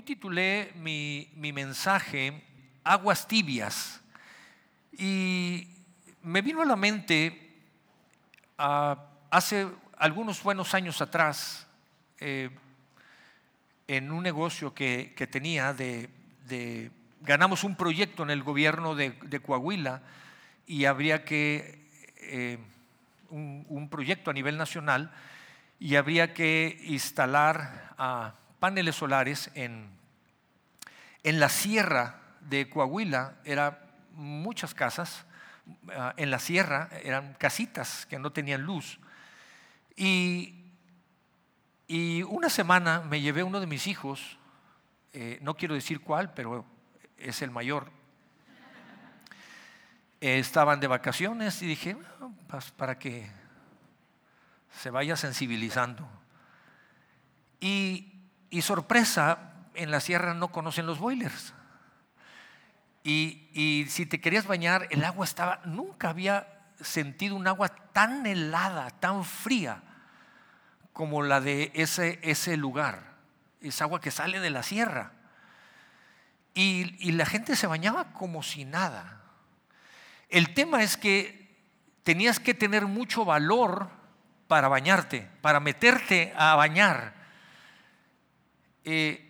Hoy titulé mi, mensaje Aguas tibias. Y me vino a la mente ah, hace algunos buenos años atrás eh, en un negocio que, tenía de, ganamos un proyecto en el gobierno de, Coahuila y habría que eh, un, proyecto a nivel nacional y habría que instalar ah, paneles solares en, en la sierra de Coahuila, eran muchas casas, ah, en la sierra eran casitas que no tenían luz. Y, y una semana me llevé uno de mis hijos, eh, no quiero decir cuál, pero es el mayor. estaban de vacaciones y dije, pues, para que se vaya sensibilizando. Y, sorpresa, en la sierra no conocen los boilers. Y, y, si te querías bañar, el agua estaba, nunca había sentido un agua tan helada, tan fría como la de ese, ese lugar. Es agua que sale de la sierra. Y, y la gente se bañaba como si nada. El tema es que tenías que tener mucho valor para bañarte, para meterte a bañar. Eh,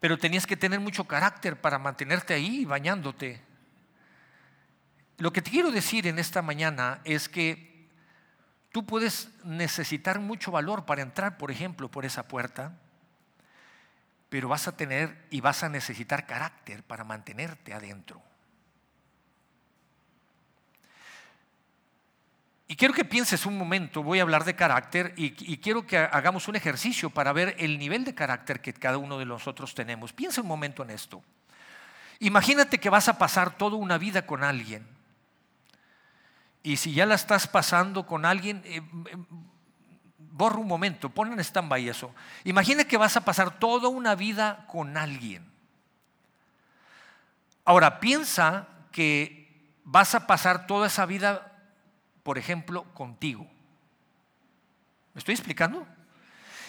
pero tenías que tener mucho carácter para mantenerte ahí bañándote. Lo que te quiero decir en esta mañana es que tú puedes necesitar mucho valor para entrar, por ejemplo, por esa puerta, pero vas a tener y vas a necesitar carácter para mantenerte adentro. Y quiero que pienses un momento, voy a hablar de carácter y, quiero que hagamos un ejercicio para ver el nivel de carácter que cada uno de nosotros tenemos. Piensa un momento en esto. Imagínate que vas a pasar toda una vida con alguien. Y si ya la estás pasando con alguien, eh, eh, borra un momento, pon en stand-by eso. Imagina que vas a pasar toda una vida con alguien. Ahora, piensa que vas a pasar toda esa vida por ejemplo, contigo. ¿Me estoy explicando?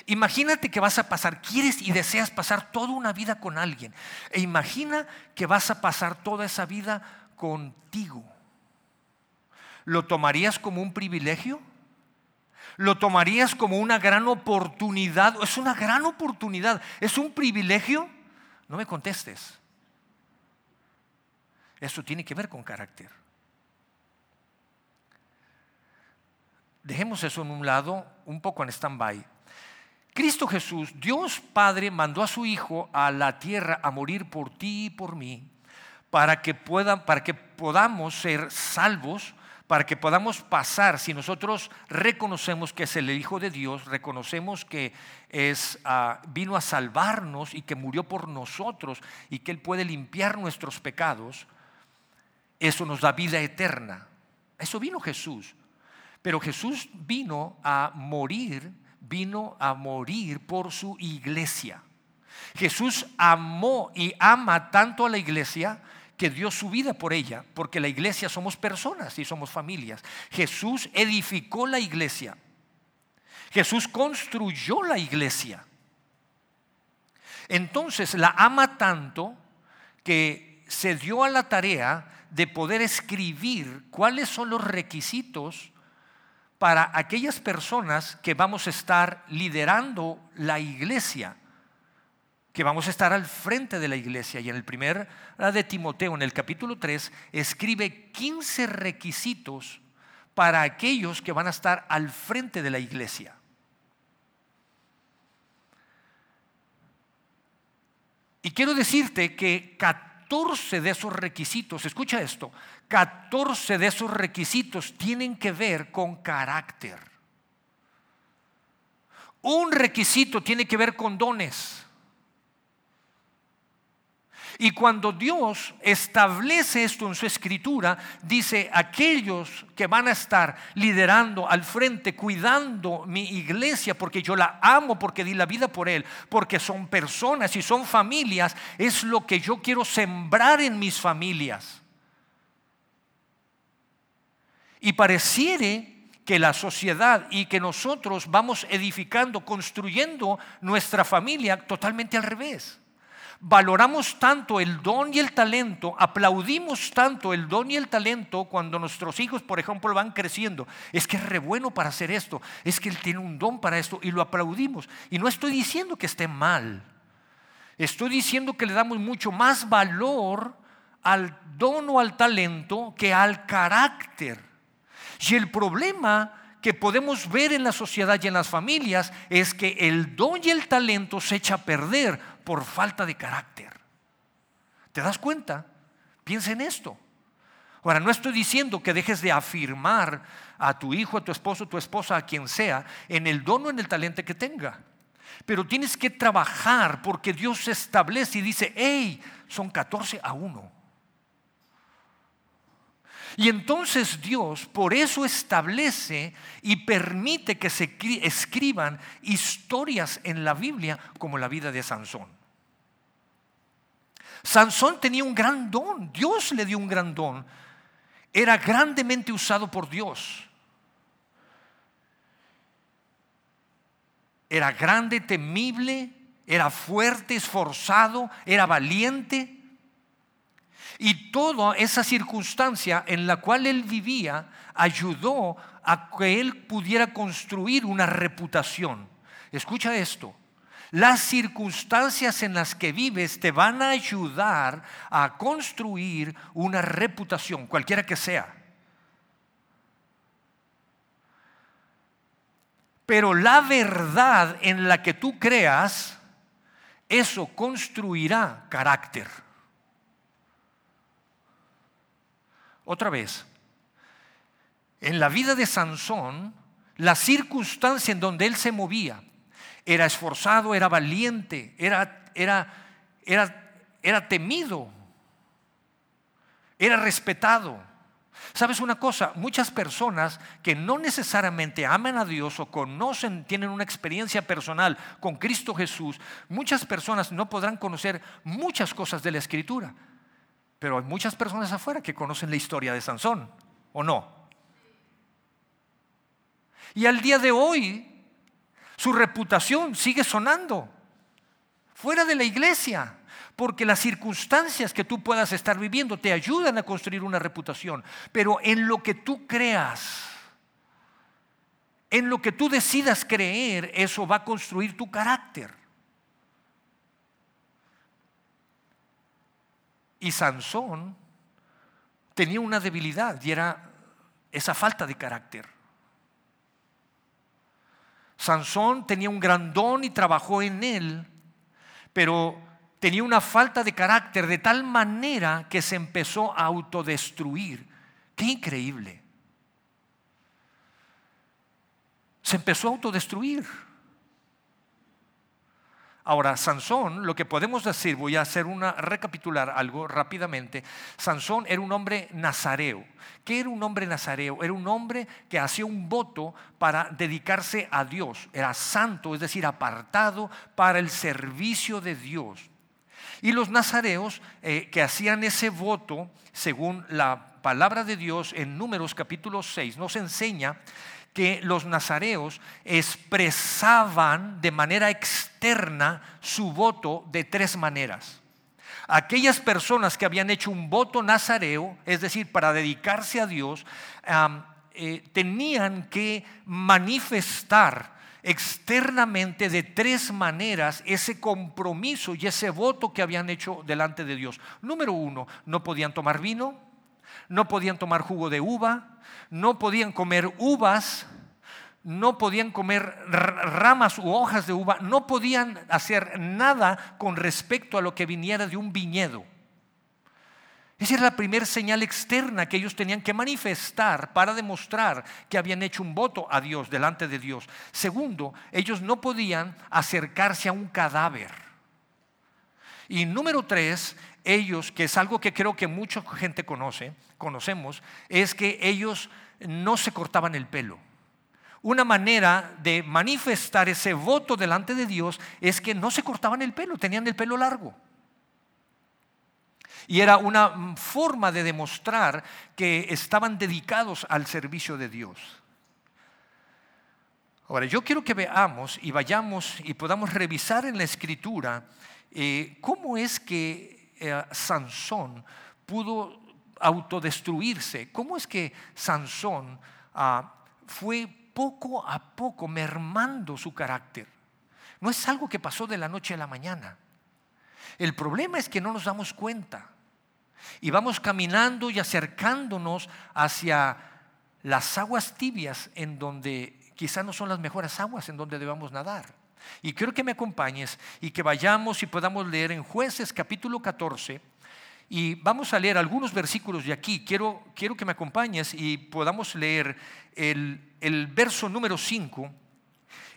Imagínate que vas a pasar, quieres y deseas pasar toda una vida con alguien. E imagina que vas a pasar toda esa vida contigo. ¿Lo tomarías como un privilegio? ¿Lo tomarías como una gran oportunidad? Es una gran oportunidad. ¿Es un privilegio? No me contestes. Eso tiene que ver con carácter. Dejemos eso en un lado, un poco en stand-by. Cristo Jesús, Dios Padre, mandó a su Hijo a la tierra a morir por ti y por mí, para que, puedan, para que podamos ser salvos, para que podamos pasar, si nosotros reconocemos que es el Hijo de Dios, reconocemos que es, ah, vino a salvarnos y que murió por nosotros y que Él puede limpiar nuestros pecados, eso nos da vida eterna. Eso vino Jesús. Pero Jesús vino a morir, vino a morir por su iglesia. Jesús amó y ama tanto a la iglesia que dio su vida por ella, porque la iglesia somos personas y somos familias. Jesús edificó la iglesia. Jesús construyó la iglesia. Entonces la ama tanto que se dio a la tarea de poder escribir cuáles son los requisitos para aquellas personas que vamos a estar liderando la iglesia, que vamos a estar al frente de la iglesia. Y en el primer de Timoteo, en el capítulo 3, escribe 15 requisitos para aquellos que van a estar al frente de la iglesia. Y quiero decirte que 14 de esos requisitos, escucha esto, 14 de esos requisitos tienen que ver con carácter. Un requisito tiene que ver con dones. Y cuando Dios establece esto en su escritura, dice, aquellos que van a estar liderando al frente, cuidando mi iglesia, porque yo la amo, porque di la vida por él, porque son personas y son familias, es lo que yo quiero sembrar en mis familias. Y pareciere que la sociedad y que nosotros vamos edificando, construyendo nuestra familia totalmente al revés. Valoramos tanto el don y el talento, aplaudimos tanto el don y el talento cuando nuestros hijos, por ejemplo, van creciendo. Es que es re bueno para hacer esto, es que él tiene un don para esto y lo aplaudimos. Y no estoy diciendo que esté mal, estoy diciendo que le damos mucho más valor al don o al talento que al carácter. Y el problema que podemos ver en la sociedad y en las familias es que el don y el talento se echa a perder por falta de carácter. ¿Te das cuenta? Piensa en esto. Ahora, no estoy diciendo que dejes de afirmar a tu hijo, a tu esposo, a tu esposa, a quien sea, en el don o en el talento que tenga. Pero tienes que trabajar porque Dios establece y dice, hey, son 14 a 1. Y entonces Dios por eso establece y permite que se escriban historias en la Biblia como la vida de Sansón. Sansón tenía un gran don, Dios le dio un gran don, era grandemente usado por Dios. Era grande, temible, era fuerte, esforzado, era valiente. Y toda esa circunstancia en la cual él vivía ayudó a que él pudiera construir una reputación. Escucha esto. Las circunstancias en las que vives te van a ayudar a construir una reputación, cualquiera que sea. Pero la verdad en la que tú creas, eso construirá carácter. Otra vez, en la vida de Sansón, la circunstancia en donde él se movía, era esforzado, era valiente, era, era, era, era temido, era respetado. ¿Sabes una cosa? Muchas personas que no necesariamente aman a Dios o conocen, tienen una experiencia personal con Cristo Jesús, muchas personas no podrán conocer muchas cosas de la Escritura. Pero hay muchas personas afuera que conocen la historia de Sansón, ¿o no? Y al día de hoy, su reputación sigue sonando fuera de la iglesia, porque las circunstancias que tú puedas estar viviendo te ayudan a construir una reputación, pero en lo que tú creas, en lo que tú decidas creer, eso va a construir tu carácter. Y Sansón tenía una debilidad y era esa falta de carácter. Sansón tenía un gran don y trabajó en él, pero tenía una falta de carácter de tal manera que se empezó a autodestruir. Qué increíble. Se empezó a autodestruir. Ahora, Sansón, lo que podemos decir, voy a hacer una recapitular algo rápidamente. Sansón era un hombre nazareo. ¿Qué era un hombre nazareo? Era un hombre que hacía un voto para dedicarse a Dios. Era santo, es decir, apartado para el servicio de Dios. Y los nazareos eh, que hacían ese voto, según la palabra de Dios en Números capítulo 6, nos enseña que los nazareos expresaban de manera externa su voto de tres maneras. Aquellas personas que habían hecho un voto nazareo, es decir, para dedicarse a Dios, eh, tenían que manifestar externamente de tres maneras ese compromiso y ese voto que habían hecho delante de Dios. Número uno, no podían tomar vino, no podían tomar jugo de uva, no podían comer uvas, no podían comer ramas u hojas de uva, no podían hacer nada con respecto a lo que viniera de un viñedo. Esa era la primera señal externa que ellos tenían que manifestar para demostrar que habían hecho un voto a Dios, delante de Dios. Segundo, ellos no podían acercarse a un cadáver. Y número tres, ellos, que es algo que creo que mucha gente conoce, conocemos, es que ellos no se cortaban el pelo. Una manera de manifestar ese voto delante de Dios es que no se cortaban el pelo, tenían el pelo largo. Y era una forma de demostrar que estaban dedicados al servicio de Dios. Ahora, yo quiero que veamos y vayamos y podamos revisar en la escritura eh, cómo es que eh, Sansón pudo autodestruirse, cómo es que Sansón ah, fue poco a poco mermando su carácter. No es algo que pasó de la noche a la mañana. El problema es que no nos damos cuenta y vamos caminando y acercándonos hacia las aguas tibias en donde quizá no son las mejores aguas en donde debamos nadar. Y quiero que me acompañes y que vayamos y podamos leer en jueces capítulo 14 y vamos a leer algunos versículos de aquí. Quiero, quiero que me acompañes y podamos leer el, el verso número 5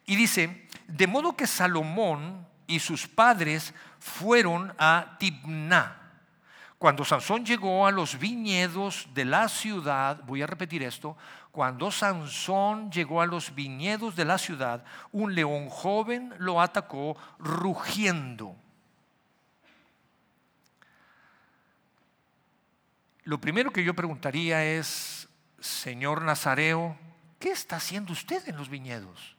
y dice, de modo que Salomón y sus padres fueron a Tibná cuando Sansón llegó a los viñedos de la ciudad, voy a repetir esto, cuando Sansón llegó a los viñedos de la ciudad, un león joven lo atacó rugiendo. Lo primero que yo preguntaría es, Señor Nazareo, ¿qué está haciendo usted en los viñedos?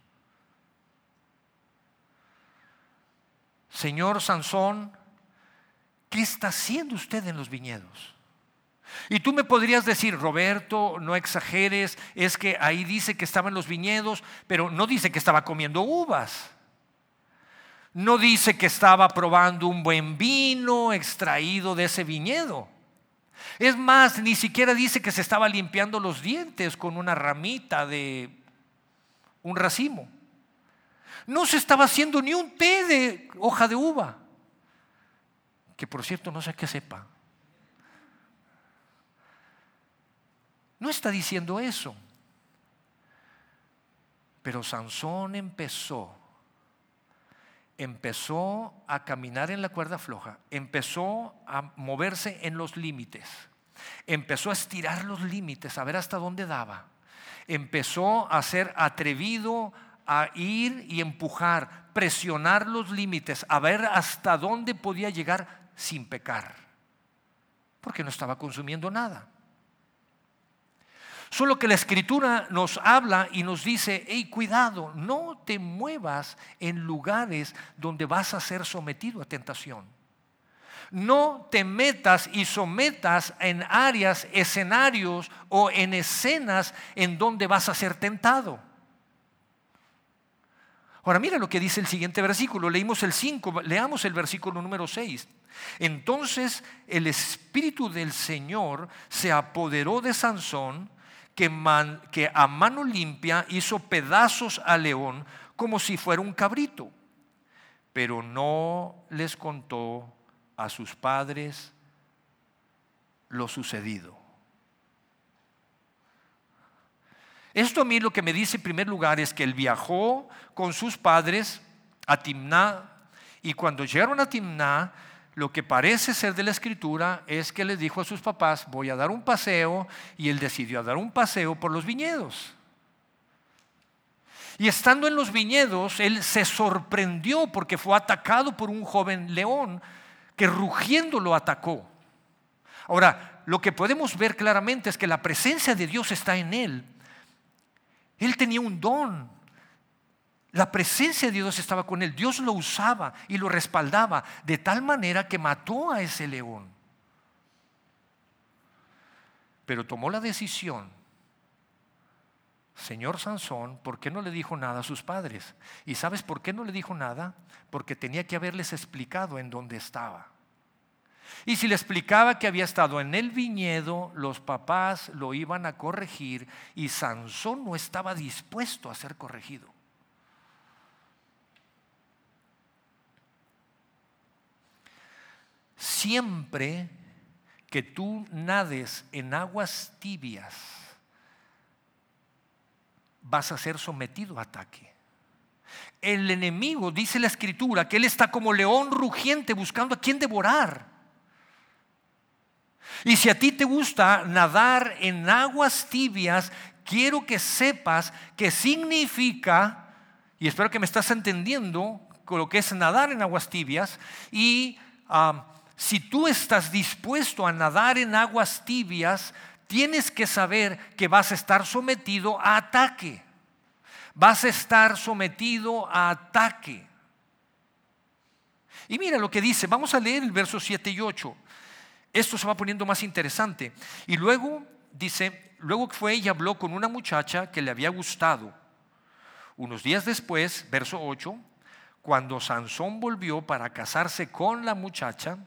Señor Sansón, ¿qué está haciendo usted en los viñedos? Y tú me podrías decir, Roberto, no exageres, es que ahí dice que estaba en los viñedos, pero no dice que estaba comiendo uvas. No dice que estaba probando un buen vino extraído de ese viñedo. Es más, ni siquiera dice que se estaba limpiando los dientes con una ramita de un racimo. No se estaba haciendo ni un té de hoja de uva que por cierto no sé qué sepa. No está diciendo eso. Pero Sansón empezó, empezó a caminar en la cuerda floja, empezó a moverse en los límites, empezó a estirar los límites, a ver hasta dónde daba, empezó a ser atrevido a ir y empujar, presionar los límites, a ver hasta dónde podía llegar sin pecar, porque no estaba consumiendo nada. Solo que la escritura nos habla y nos dice, hey, cuidado, no te muevas en lugares donde vas a ser sometido a tentación. No te metas y sometas en áreas, escenarios o en escenas en donde vas a ser tentado. Ahora mira lo que dice el siguiente versículo. Leímos el 5, leamos el versículo número 6. Entonces el Espíritu del Señor se apoderó de Sansón, que, a mano limpia hizo pedazos al león como si fuera un cabrito, pero no les contó a sus padres lo sucedido. Esto a mí lo que me dice en primer lugar es que él viajó con sus padres a Timná y cuando llegaron a Timná lo que parece ser de la escritura es que les dijo a sus papás, voy a dar un paseo, y él decidió dar un paseo por los viñedos. Y estando en los viñedos, él se sorprendió porque fue atacado por un joven león que rugiendo lo atacó. Ahora, lo que podemos ver claramente es que la presencia de Dios está en él. Él tenía un don, la presencia de Dios estaba con él. Dios lo usaba y lo respaldaba de tal manera que mató a ese león. Pero tomó la decisión. Señor Sansón, ¿por qué no le dijo nada a sus padres? ¿Y sabes por qué no le dijo nada? Porque tenía que haberles explicado en dónde estaba. Y si le explicaba que había estado en el viñedo, los papás lo iban a corregir y Sansón no estaba dispuesto a ser corregido. Siempre que tú nades en aguas tibias, vas a ser sometido a ataque. El enemigo, dice la escritura, que él está como león rugiente buscando a quien devorar. Y si a ti te gusta nadar en aguas tibias, quiero que sepas que significa, y espero que me estás entendiendo con lo que es nadar en aguas tibias, y ah, si tú estás dispuesto a nadar en aguas tibias, tienes que saber que vas a estar sometido a ataque. vas a estar sometido a ataque. Y mira lo que dice, vamos a leer el verso 7 y 8. Esto se va poniendo más interesante. Y luego dice, luego fue y habló con una muchacha que le había gustado. Unos días después, verso 8, cuando Sansón volvió para casarse con la muchacha,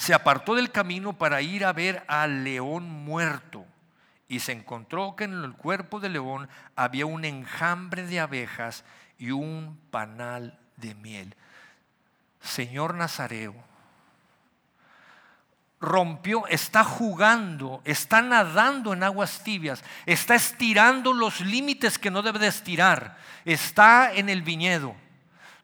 se apartó del camino para ir a ver al león muerto y se encontró que en el cuerpo del león había un enjambre de abejas y un panal de miel. Señor Nazareo, rompió, está jugando, está nadando en aguas tibias, está estirando los límites que no debe de estirar, está en el viñedo.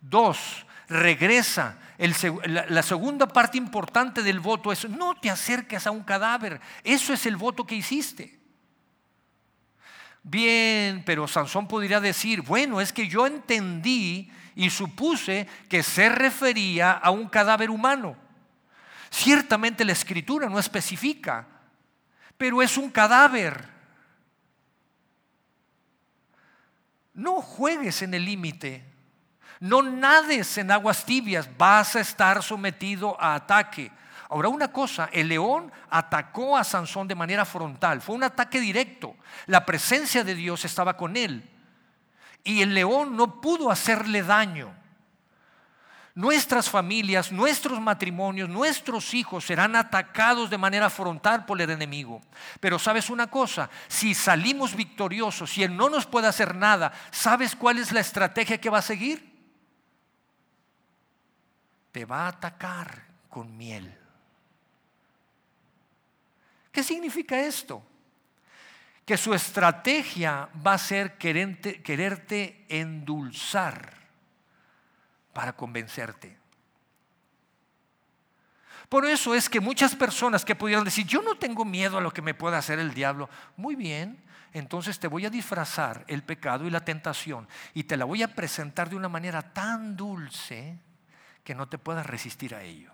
Dos, regresa. la, segunda parte importante del voto es no te acerques a un cadáver. Eso es el voto que hiciste. Bien, pero Sansón podría decir, bueno, es que yo entendí y supuse que se refería a un cadáver humano. Ciertamente la escritura no especifica, pero es un cadáver. No juegues en el límite, no nades en aguas tibias, vas a estar sometido a ataque. Ahora una cosa, el león atacó a Sansón de manera frontal, fue un ataque directo, la presencia de Dios estaba con él y el león no pudo hacerle daño nuestras familias, nuestros matrimonios, nuestros hijos serán atacados de manera frontal por el enemigo. Pero sabes una cosa, si salimos victoriosos, si Él no nos puede hacer nada, ¿sabes cuál es la estrategia que va a seguir? Te va a atacar con miel. ¿Qué significa esto? Que su estrategia va a ser quererte, quererte endulzar para convencerte. Por eso es que muchas personas que pudieran decir, yo no tengo miedo a lo que me pueda hacer el diablo, muy bien, entonces te voy a disfrazar el pecado y la tentación y te la voy a presentar de una manera tan dulce que no te puedas resistir a ello.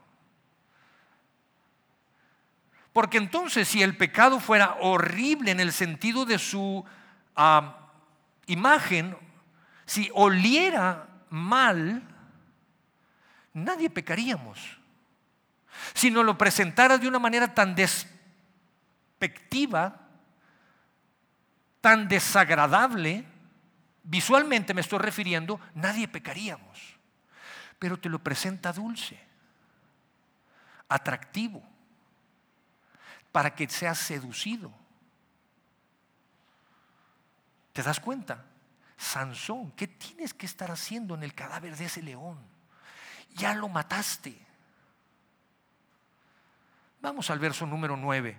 Porque entonces si el pecado fuera horrible en el sentido de su imagen, si oliera mal, nadie pecaríamos. Si nos lo presentara de una manera tan despectiva, tan desagradable, visualmente me estoy refiriendo, nadie pecaríamos. Pero te lo presenta dulce, atractivo, para que seas seducido. ¿Te das cuenta? Sansón, ¿qué tienes que estar haciendo en el cadáver de ese león? ya lo mataste. Vamos al verso número 9.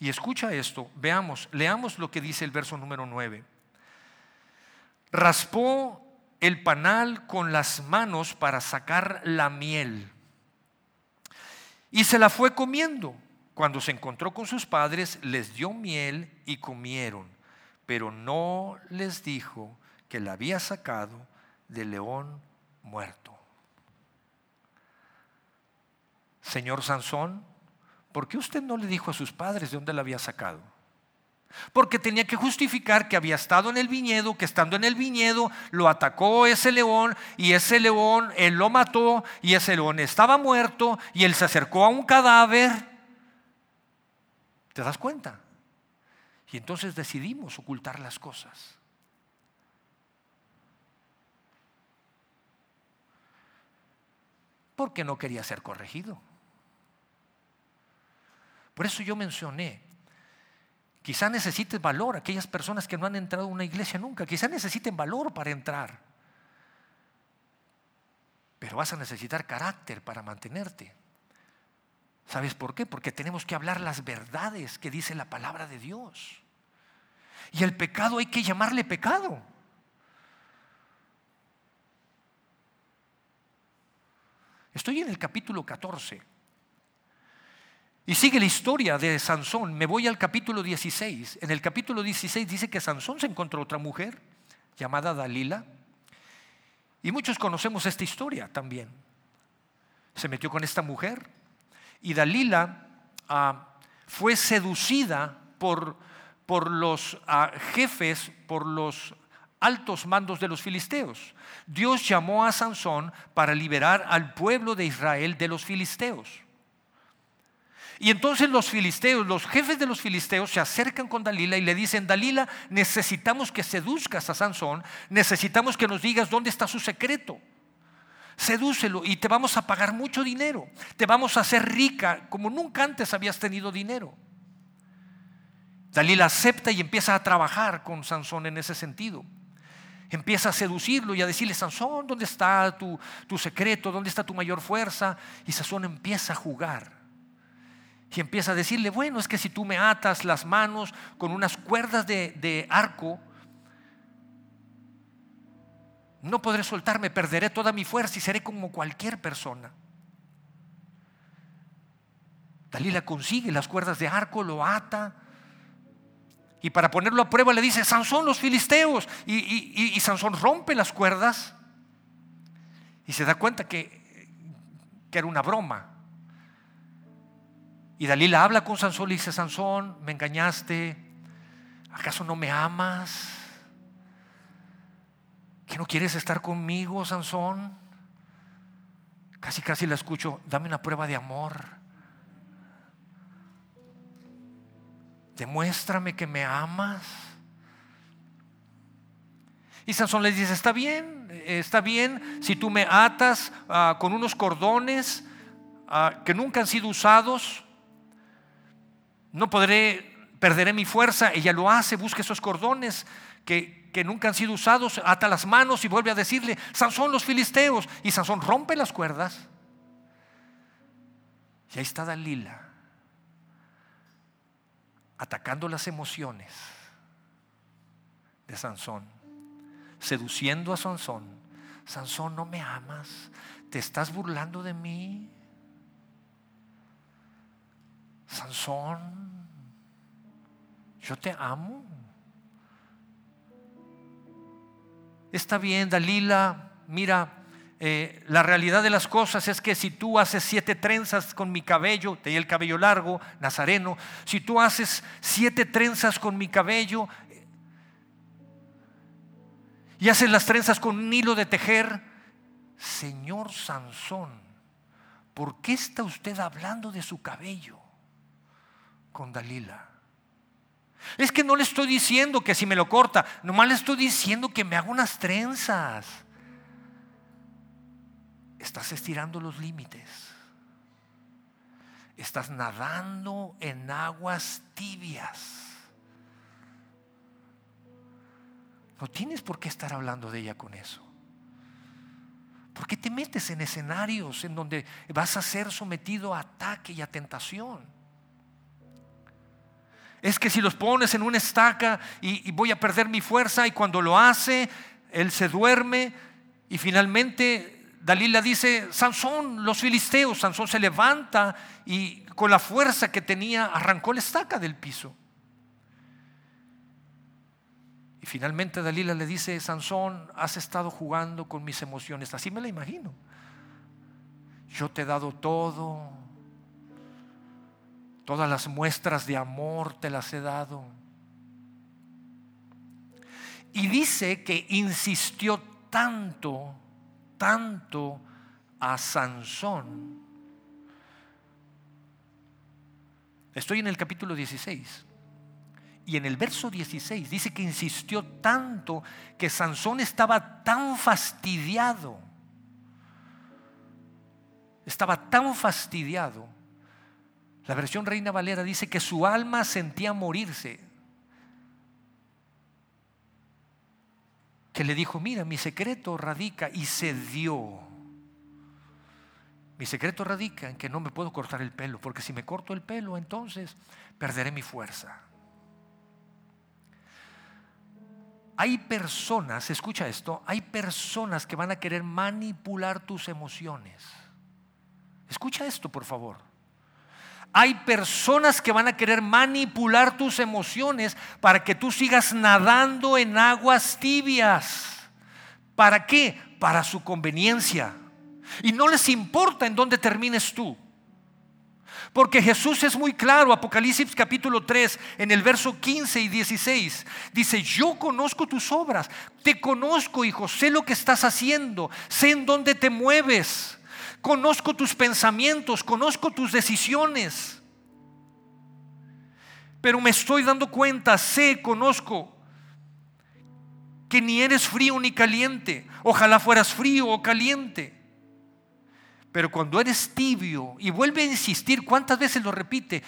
Y escucha esto, veamos, leamos lo que dice el verso número 9. Raspó el panal con las manos para sacar la miel y se la fue comiendo. Cuando se encontró con sus padres, les dio miel y comieron, pero no les dijo que la había sacado del león muerto. Señor Sansón, ¿por qué usted no le dijo a sus padres de dónde la había sacado? Porque tenía que justificar que había estado en el viñedo, que estando en el viñedo lo atacó ese león y ese león, él lo mató y ese león estaba muerto y él se acercó a un cadáver. ¿Te das cuenta? Y entonces decidimos ocultar las cosas. Porque no quería ser corregido. Por eso yo mencioné, quizá necesites valor, aquellas personas que no han entrado a una iglesia nunca, quizá necesiten valor para entrar. Pero vas a necesitar carácter para mantenerte. ¿Sabes por qué? Porque tenemos que hablar las verdades que dice la palabra de Dios. Y el pecado hay que llamarle pecado. Estoy en el capítulo 14. Y sigue la historia de Sansón. Me voy al capítulo 16. En el capítulo 16 dice que Sansón se encontró otra mujer llamada Dalila. Y muchos conocemos esta historia también. Se metió con esta mujer y Dalila ah, fue seducida por, por los ah, jefes, por los altos mandos de los filisteos. Dios llamó a Sansón para liberar al pueblo de Israel de los filisteos. Y entonces los filisteos, los jefes de los filisteos se acercan con Dalila y le dicen, Dalila, necesitamos que seduzcas a Sansón, necesitamos que nos digas dónde está su secreto. Sedúcelo y te vamos a pagar mucho dinero, te vamos a hacer rica como nunca antes habías tenido dinero. Dalila acepta y empieza a trabajar con Sansón en ese sentido empieza a seducirlo y a decirle, Sansón, ¿dónde está tu, secreto? ¿Dónde está tu mayor fuerza? Y Sansón empieza a jugar. Y empieza a decirle, bueno, es que si tú me atas las manos con unas cuerdas de, de arco, no podré soltarme, perderé toda mi fuerza y seré como cualquier persona. Dalila consigue las cuerdas de arco, lo ata y para ponerlo a prueba le dice, Sansón, los filisteos. Y, Sansón rompe las cuerdas y se da cuenta que, que era una broma. Y Dalila habla con Sansón y dice, Sansón, me engañaste. ¿Acaso no me amas? ¿Que no quieres estar conmigo, Sansón? Casi, casi la escucho, dame una prueba de amor. demuéstrame que me amas. Y Sansón le dice, está bien, está bien si tú me atas ah, con unos cordones ah, que nunca han sido usados, no podré, perderé mi fuerza. Ella lo hace, busca esos cordones que, que nunca han sido usados, ata las manos y vuelve a decirle, Sansón los filisteos. Y Sansón rompe las cuerdas. Y ahí está Dalila atacando las emociones de Sansón, seduciendo a Sansón. Sansón, no me amas, te estás burlando de mí. Sansón, yo te amo. Está bien, Dalila, mira, eh, la realidad de las cosas es que si tú haces siete trenzas con mi cabello, tenía el cabello largo, nazareno, si tú haces siete trenzas con mi cabello y haces las trenzas con un hilo de tejer, Señor Sansón, ¿por qué está usted hablando de su cabello con Dalila? Es que no le estoy diciendo que si me lo corta, nomás le estoy diciendo que me haga unas trenzas estás estirando los límites. Estás nadando en aguas tibias. No tienes por qué estar hablando de ella con eso. ¿Por qué te metes en escenarios en donde vas a ser sometido a ataque y a tentación? Es que si los pones en una estaca y, voy a perder mi fuerza y cuando lo hace, él se duerme y finalmente Dalila dice, Sansón, los filisteos, Sansón se levanta y con la fuerza que tenía arrancó la estaca del piso. Y finalmente Dalila le dice, Sansón, has estado jugando con mis emociones, así me la imagino. Yo te he dado todo, todas las muestras de amor te las he dado. Y dice que insistió tanto tanto a Sansón. Estoy en el capítulo 16. Y en el verso 16 dice que insistió tanto que Sansón estaba tan fastidiado. Estaba tan fastidiado. La versión Reina Valera dice que su alma sentía morirse. que le dijo, mira, mi secreto radica y se dio. Mi secreto radica en que no me puedo cortar el pelo, porque si me corto el pelo, entonces perderé mi fuerza. Hay personas, escucha esto, hay personas que van a querer manipular tus emociones. Escucha esto, por favor. Hay personas que van a querer manipular tus emociones para que tú sigas nadando en aguas tibias. ¿Para qué? Para su conveniencia. Y no les importa en dónde termines tú. Porque Jesús es muy claro, Apocalipsis capítulo 3, en el verso 15 y 16, dice, yo conozco tus obras, te conozco, hijo, sé lo que estás haciendo, sé en dónde te mueves, conozco tus pensamientos, conozco tus decisiones. Pero me estoy dando cuenta, sé, conozco que ni eres frío ni caliente. Ojalá fueras frío o caliente. Pero cuando eres tibio, y vuelve a insistir, ¿cuántas veces lo repite?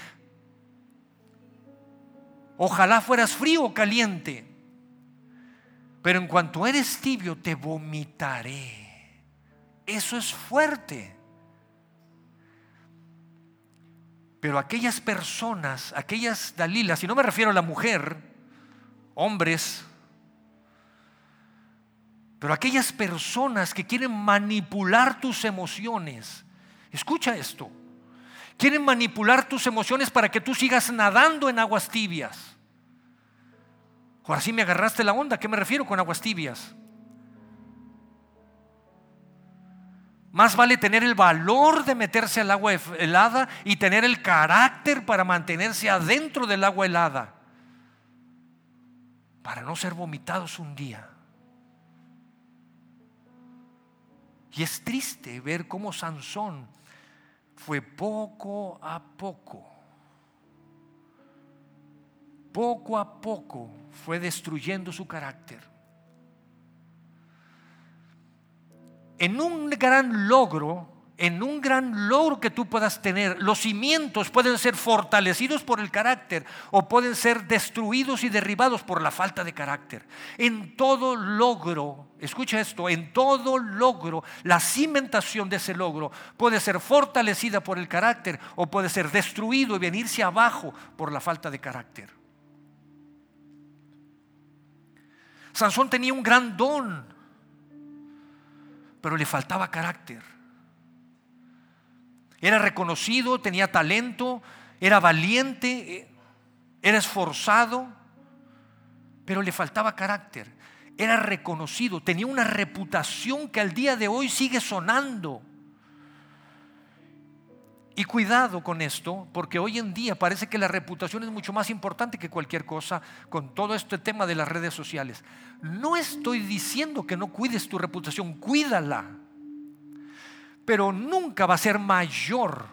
Ojalá fueras frío o caliente. Pero en cuanto eres tibio, te vomitaré. Eso es fuerte. Pero aquellas personas, aquellas Dalilas, y no me refiero a la mujer, hombres, pero aquellas personas que quieren manipular tus emociones, escucha esto, quieren manipular tus emociones para que tú sigas nadando en aguas tibias. Ahora sí me agarraste la onda, ¿a qué me refiero con aguas tibias? Más vale tener el valor de meterse al agua helada y tener el carácter para mantenerse adentro del agua helada, para no ser vomitados un día. Y es triste ver cómo Sansón fue poco a poco, poco a poco fue destruyendo su carácter. En un gran logro en un gran logro que tú puedas tener, los cimientos pueden ser fortalecidos por el carácter o pueden ser destruidos y derribados por la falta de carácter. En todo logro, escucha esto, en todo logro, la cimentación de ese logro puede ser fortalecida por el carácter o puede ser destruido y venirse abajo por la falta de carácter. Sansón tenía un gran don, pero le faltaba carácter. Era reconocido, tenía talento, era valiente, era esforzado, pero le faltaba carácter. Era reconocido, tenía una reputación que al día de hoy sigue sonando. Y cuidado con esto, porque hoy en día parece que la reputación es mucho más importante que cualquier cosa con todo este tema de las redes sociales. No estoy diciendo que no cuides tu reputación, cuídala pero nunca va a ser mayor.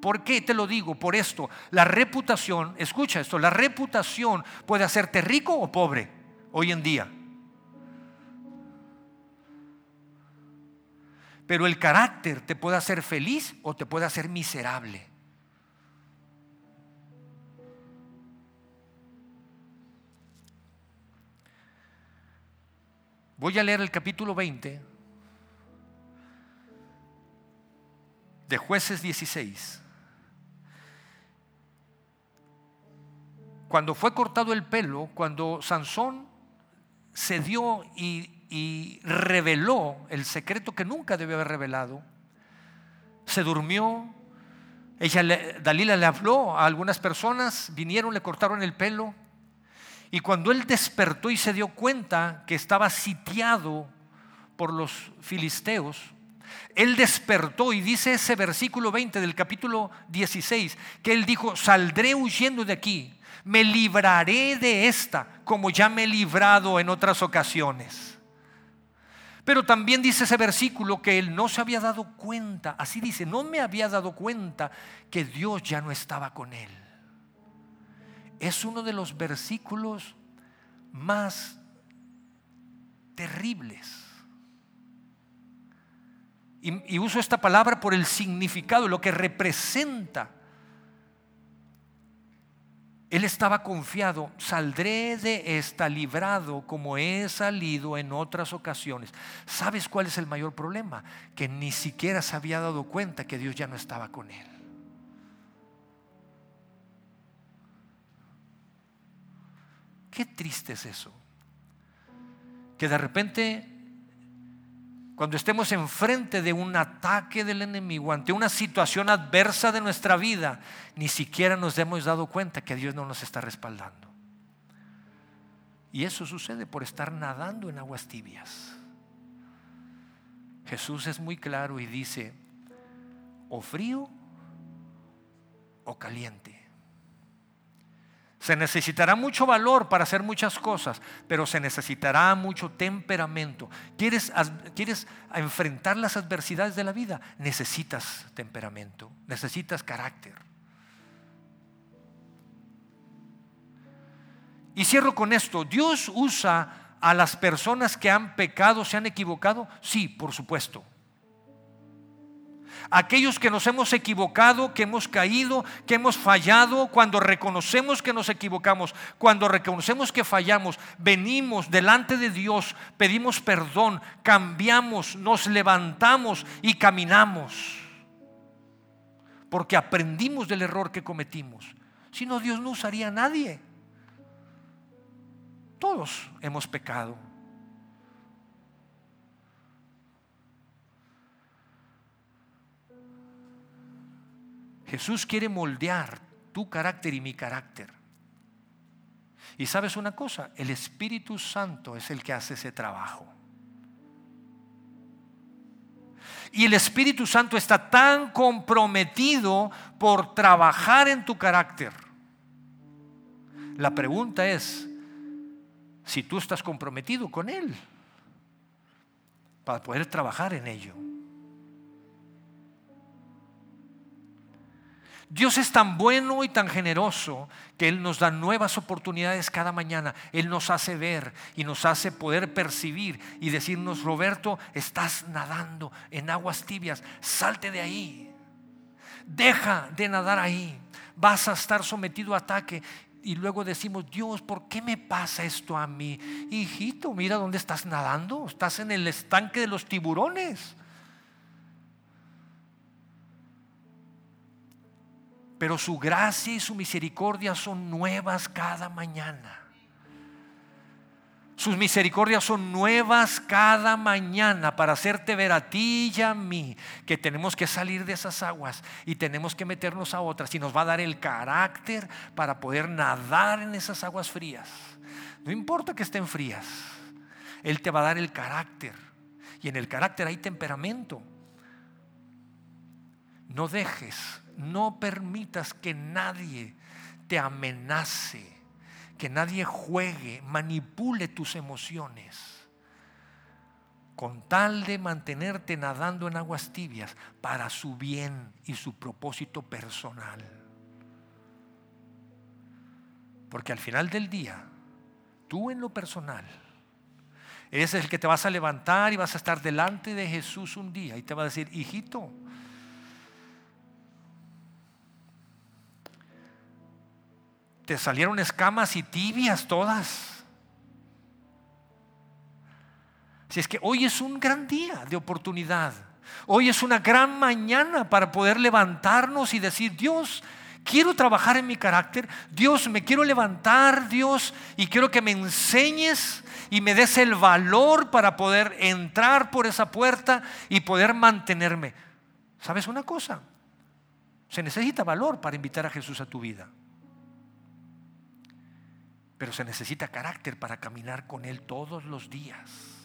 ¿Por qué te lo digo? Por esto, la reputación, escucha esto, la reputación puede hacerte rico o pobre hoy en día. Pero el carácter te puede hacer feliz o te puede hacer miserable. Voy a leer el capítulo 20 de jueces 16. Cuando fue cortado el pelo, cuando Sansón se dio y, reveló el secreto que nunca debió haber revelado, se durmió, ella, Dalila le habló a algunas personas, vinieron, le cortaron el pelo, y cuando él despertó y se dio cuenta que estaba sitiado por los filisteos, él despertó y dice ese versículo 20 del capítulo 16, que él dijo, saldré huyendo de aquí, me libraré de esta, como ya me he librado en otras ocasiones. Pero también dice ese versículo que él no se había dado cuenta, así dice, no me había dado cuenta que Dios ya no estaba con él. Es uno de los versículos más terribles y, uso esta palabra por el significado, lo que representa. Él estaba confiado, saldré de esta librado como he salido en otras ocasiones. ¿Sabes cuál es el mayor problema? Que ni siquiera se había dado cuenta que Dios ya no estaba con él. Qué triste es eso. Que de repente cuando estemos enfrente de un ataque del enemigo, ante una situación adversa de nuestra vida, ni siquiera nos hemos dado cuenta que Dios no nos está respaldando. Y eso sucede por estar nadando en aguas tibias. Jesús es muy claro y dice, o frío o caliente. Se necesitará mucho valor para hacer muchas cosas, pero se necesitará mucho temperamento. ¿Quieres, ¿Quieres enfrentar las adversidades de la vida? Necesitas temperamento, necesitas carácter. Y cierro con esto. ¿Dios usa a las personas que han pecado, se han equivocado? Sí, por supuesto aquellos que nos hemos equivocado, que hemos caído, que hemos fallado, cuando reconocemos que nos equivocamos, cuando reconocemos que fallamos, venimos delante de Dios, pedimos perdón, cambiamos, nos levantamos y caminamos. Porque aprendimos del error que cometimos. Si no, Dios no usaría a nadie. Todos hemos pecado. Jesús quiere moldear tu carácter y mi carácter. Y sabes una cosa, el Espíritu Santo es el que hace ese trabajo. Y el Espíritu Santo está tan comprometido por trabajar en tu carácter. La pregunta es si tú estás comprometido con Él para poder trabajar en ello. Dios es tan bueno y tan generoso que Él nos da nuevas oportunidades cada mañana. Él nos hace ver y nos hace poder percibir y decirnos, Roberto, estás nadando en aguas tibias, salte de ahí. Deja de nadar ahí. Vas a estar sometido a ataque. Y luego decimos, Dios, ¿por qué me pasa esto a mí? Hijito, mira dónde estás nadando. Estás en el estanque de los tiburones. Pero su gracia y su misericordia son nuevas cada mañana. Sus misericordias son nuevas cada mañana para hacerte ver a ti y a mí que tenemos que salir de esas aguas y tenemos que meternos a otras y nos va a dar el carácter para poder nadar en esas aguas frías. No importa que estén frías, Él te va a dar el carácter y en el carácter hay temperamento. No dejes no permitas que nadie te amenace, que nadie juegue, manipule tus emociones, con tal de mantenerte nadando en aguas tibias para su bien y su propósito personal. Porque al final del día, tú en lo personal, eres el que te vas a levantar y vas a estar delante de Jesús un día y te va a decir, hijito, te salieron escamas y tibias todas. Si es que hoy es un gran día de oportunidad. Hoy es una gran mañana para poder levantarnos y decir, Dios, quiero trabajar en mi carácter. Dios, me quiero levantar, Dios, y quiero que me enseñes y me des el valor para poder entrar por esa puerta y poder mantenerme. ¿Sabes una cosa? Se necesita valor para invitar a Jesús a tu vida pero se necesita carácter para caminar con Él todos los días.